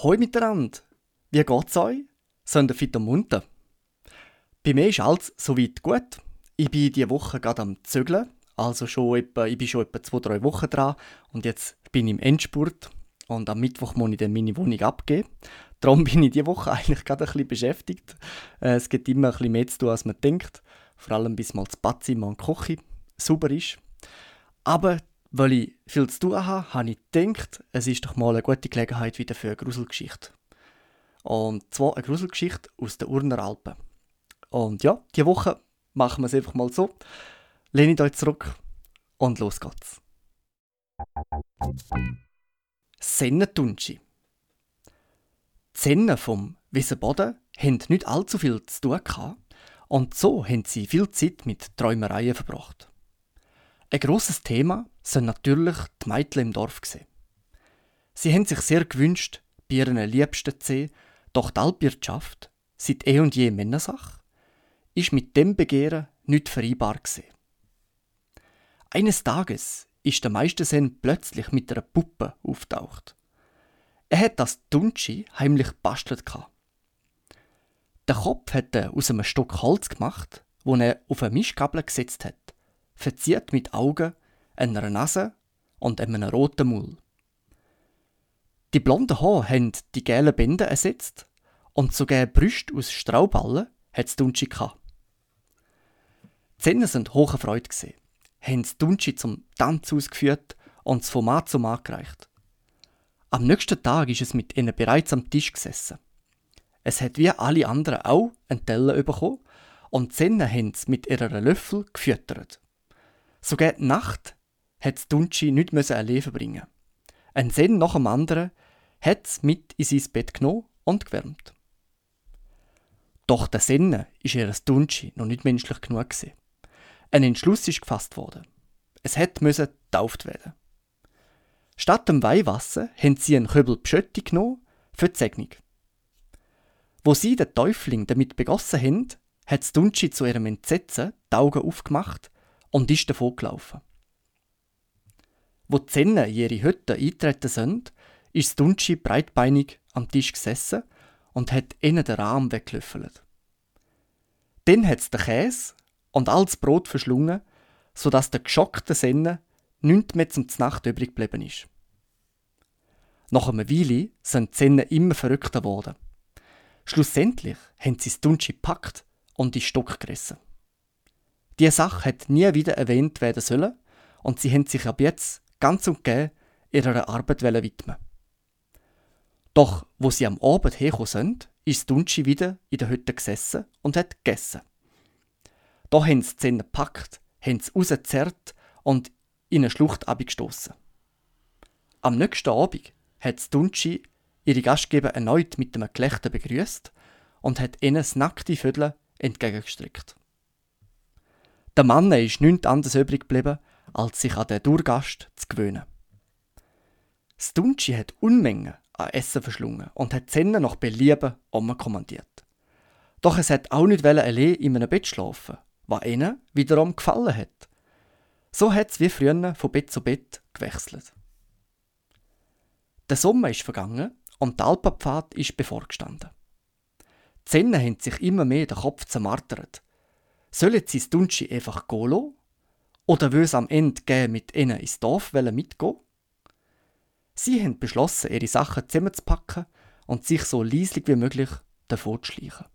Hoi miteinander! Wie geht's euch? Sind ihr fit und munter? Bei mir ist alles soweit gut. Ich bin diese Woche gerade am Zügeln. Also schon etwa, ich bin schon etwa zwei, drei Wochen dran. Und jetzt bin ich im Endspurt. Und am Mittwoch muss ich dann meine Wohnung abgeben. Darum bin ich diese Woche eigentlich gerade ein bisschen beschäftigt. Äh, es gibt immer ein bisschen mehr zu tun, als man denkt. Vor allem, bis mal das Badzimmer und die Küche sauber ist. Aber weil ich viel zu tun habe, habe ich gedacht, es ist doch mal eine gute Gelegenheit wieder für eine Gruselgeschichte. Und zwar eine Gruselgeschichte aus den Urner Alpen. Und ja, diese Woche machen wir es einfach mal so. Lehnt euch zurück und los geht's. Sennentunschi. Die Sennen vom Wiesenboden haben nicht allzu viel zu tun gehabt und so haben sie viel Zeit mit Träumereien verbracht. Ein grosses Thema sind natürlich die Mädchen im Dorf. Gewesen. Sie haben sich sehr gewünscht, bei ihren Liebsten zu sehen, doch die Alpwirtschaft, seit eh und je Männersache, ist mit dem Begehren nicht vereinbar gewesen. Eines Tages ist der Meistersen plötzlich mit einer Puppe auftaucht. Er hat das Dunschi heimlich bastelt Der Kopf hat er aus einem Stück Holz gemacht, wo er auf eine Mischgabel gesetzt hat, verziert mit Augen einer Nase und einem roten Maul. Die blonden Haare haben die gelben Bänder ersetzt und sogar Brüste aus Strauballen hat es Dunschi gehabt. Die Zähne sind hocherfreut gesehen, haben das Dunschi zum Tanz ausgeführt und das Format zum angereicht. Am nächsten Tag ist es mit ihnen bereits am Tisch gesessen. Es hat wie alle anderen auch einen Teller bekommen und die Zähne haben es mit ihren Löffel gefüttert. Sogar die Nacht hat Dunci nicht allein verbringen. Ein Sen nach dem anderen hat es mit in sein Bett genommen und gewärmt. Doch der Senne ist ihr Dunci noch nicht menschlich genug gewesen. Ein Entschluss ist gefasst worden. Es müssen getauft werden. Statt dem Weihwasser haben sie einen Köbel Pschötti genommen für die Segnung. Wo sie den Täufling damit begossen haben, hat Dunci zu ihrem Entsetzen die Augen aufgemacht und ist davon gelaufen. Wo die Zenne in ihre Hütte eintreten sind, ist Dunci breitbeinig am Tisch gesessen und hat ihnen den Rahmen weggelöffelt. Dann hat es den Käse und all das Brot verschlungen, sodass der geschockte Senne nichts mehr zum Nacht übrig geblieben ist. Nach einer Weile sind die Zähne immer verrückter geworden. Schlussendlich haben sie das Dunci gepackt und in Stock gerissen. Diese Sache hat nie wieder erwähnt werden sollen und sie haben sich ab jetzt ganz und gar ihrer Arbeit widmen Doch, wo sie am Abend hergekommen sind, ist Dunci wieder in der Hütte gesessen und hat gegessen. Da haben sie die Zähne gepackt, haben sie rausgezerrt und in eine Schlucht abgestoßen. Am nächsten Abend hat Dunci ihre Gastgeber erneut mit einem Gelächter begrüßt und hat ihnen das nackte Vödel entgegengestreckt. Der Mann ist nichts anderes übrig geblieben, als sich an den Durgast zu gewöhnen. Das Dunci hat Unmengen an Essen verschlungen und hat Zähne nach Belieben kommandiert. Doch es hat auch nicht allein in einem Bett schlafen, was ihnen wiederum gefallen hat. So hat es wie früher von Bett zu Bett gewechselt. Der Sommer ist vergangen und der Alpenpfad ist bevorgestanden. Die Zähne haben sich immer mehr den Kopf zermartert. Sollen sie das Dunci einfach gehen lassen? Oder will es am Ende mit ihnen ins Dorf mitgehen? Sie haben beschlossen, ihre Sachen zusammenzupacken und sich so leislich wie möglich davon zu schleichen.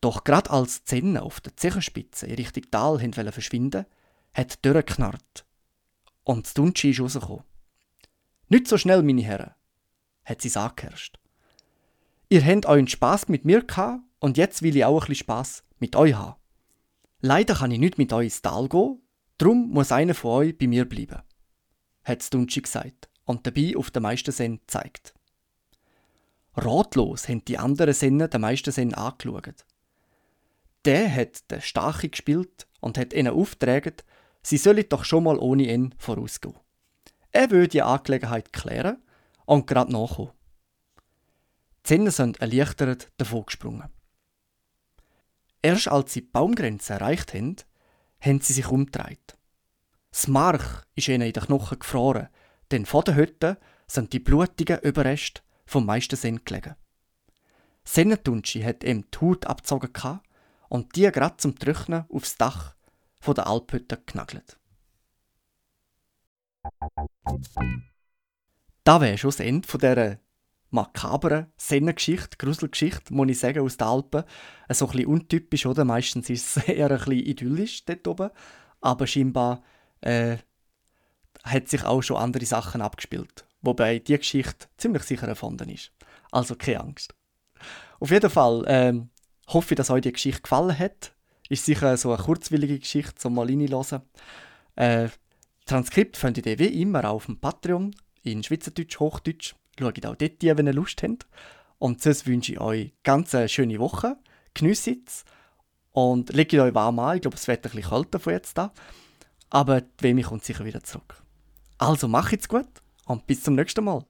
Doch gerade als die Zähne auf der Zechenspitze in Richtung Tal wollten verschwinden, hat die Tür geknarrt. Und das Dunschi ist rausgekommen. Nicht so schnell, meine Herren, hat sie angeherrscht. Ihr habt euren Spass mit mir gehabt und jetzt will ich auch ein bisschen Spass mit euch haben. Leider kann ich nicht mit euch ins Tal gehen, darum muss einer von euch bei mir bleiben, hat Dunci gesagt und dabei auf den Meistersen gezeigt. Ratlos haben die anderen Senne den Meistersen angeschaut. Der hat den Stache gespielt und hat ihnen aufgetragen, sie sollen doch schon mal ohne ihn vorausgehen. Er würde die Angelegenheit klären und gerade nachkommen. Die Senne sind erleichtert davon gesprungen. Erst als sie die Baumgrenze erreicht haben, haben sie sich umgedreht. Das Mark ist ihnen in den Knochen gefroren, denn vor der Hütte sind die blutigen Überreste vom meisten Senn gelegen. Sennentunschi hat ihm die Haut abgezogen und die gerade zum Trocknen aufs Dach der Alphütte genagelt. Da wäre schon das Ende dieser makaberen Sennengeschichte, Gruselgeschichte, muss ich sagen, aus den Alpen. So ein bisschen untypisch, oder? Meistens ist es eher ein bisschen idyllisch dort oben. Aber scheinbar äh, hat sich auch schon andere Sachen abgespielt. Wobei die Geschichte ziemlich sicher erfunden ist. Also keine Angst. Auf jeden Fall ähm, hoffe ich, dass euch die Geschichte gefallen hat. Ist sicher so eine kurzwillige Geschichte, zum mal reinzuhören. Äh, Transkript findet ihr wie immer auf dem Patreon in Schweizerdeutsch, Hochdeutsch. Schaut auch dort, wenn ihr Lust habt. Und sonst wünsche ich euch ganz eine schöne Woche. Genießt es und legt euch warm an. Ich glaube, es wird ein bisschen kälter von jetzt an. Aber die Wärme kommt sicher wieder zurück. Also macht's gut und bis zum nächsten Mal.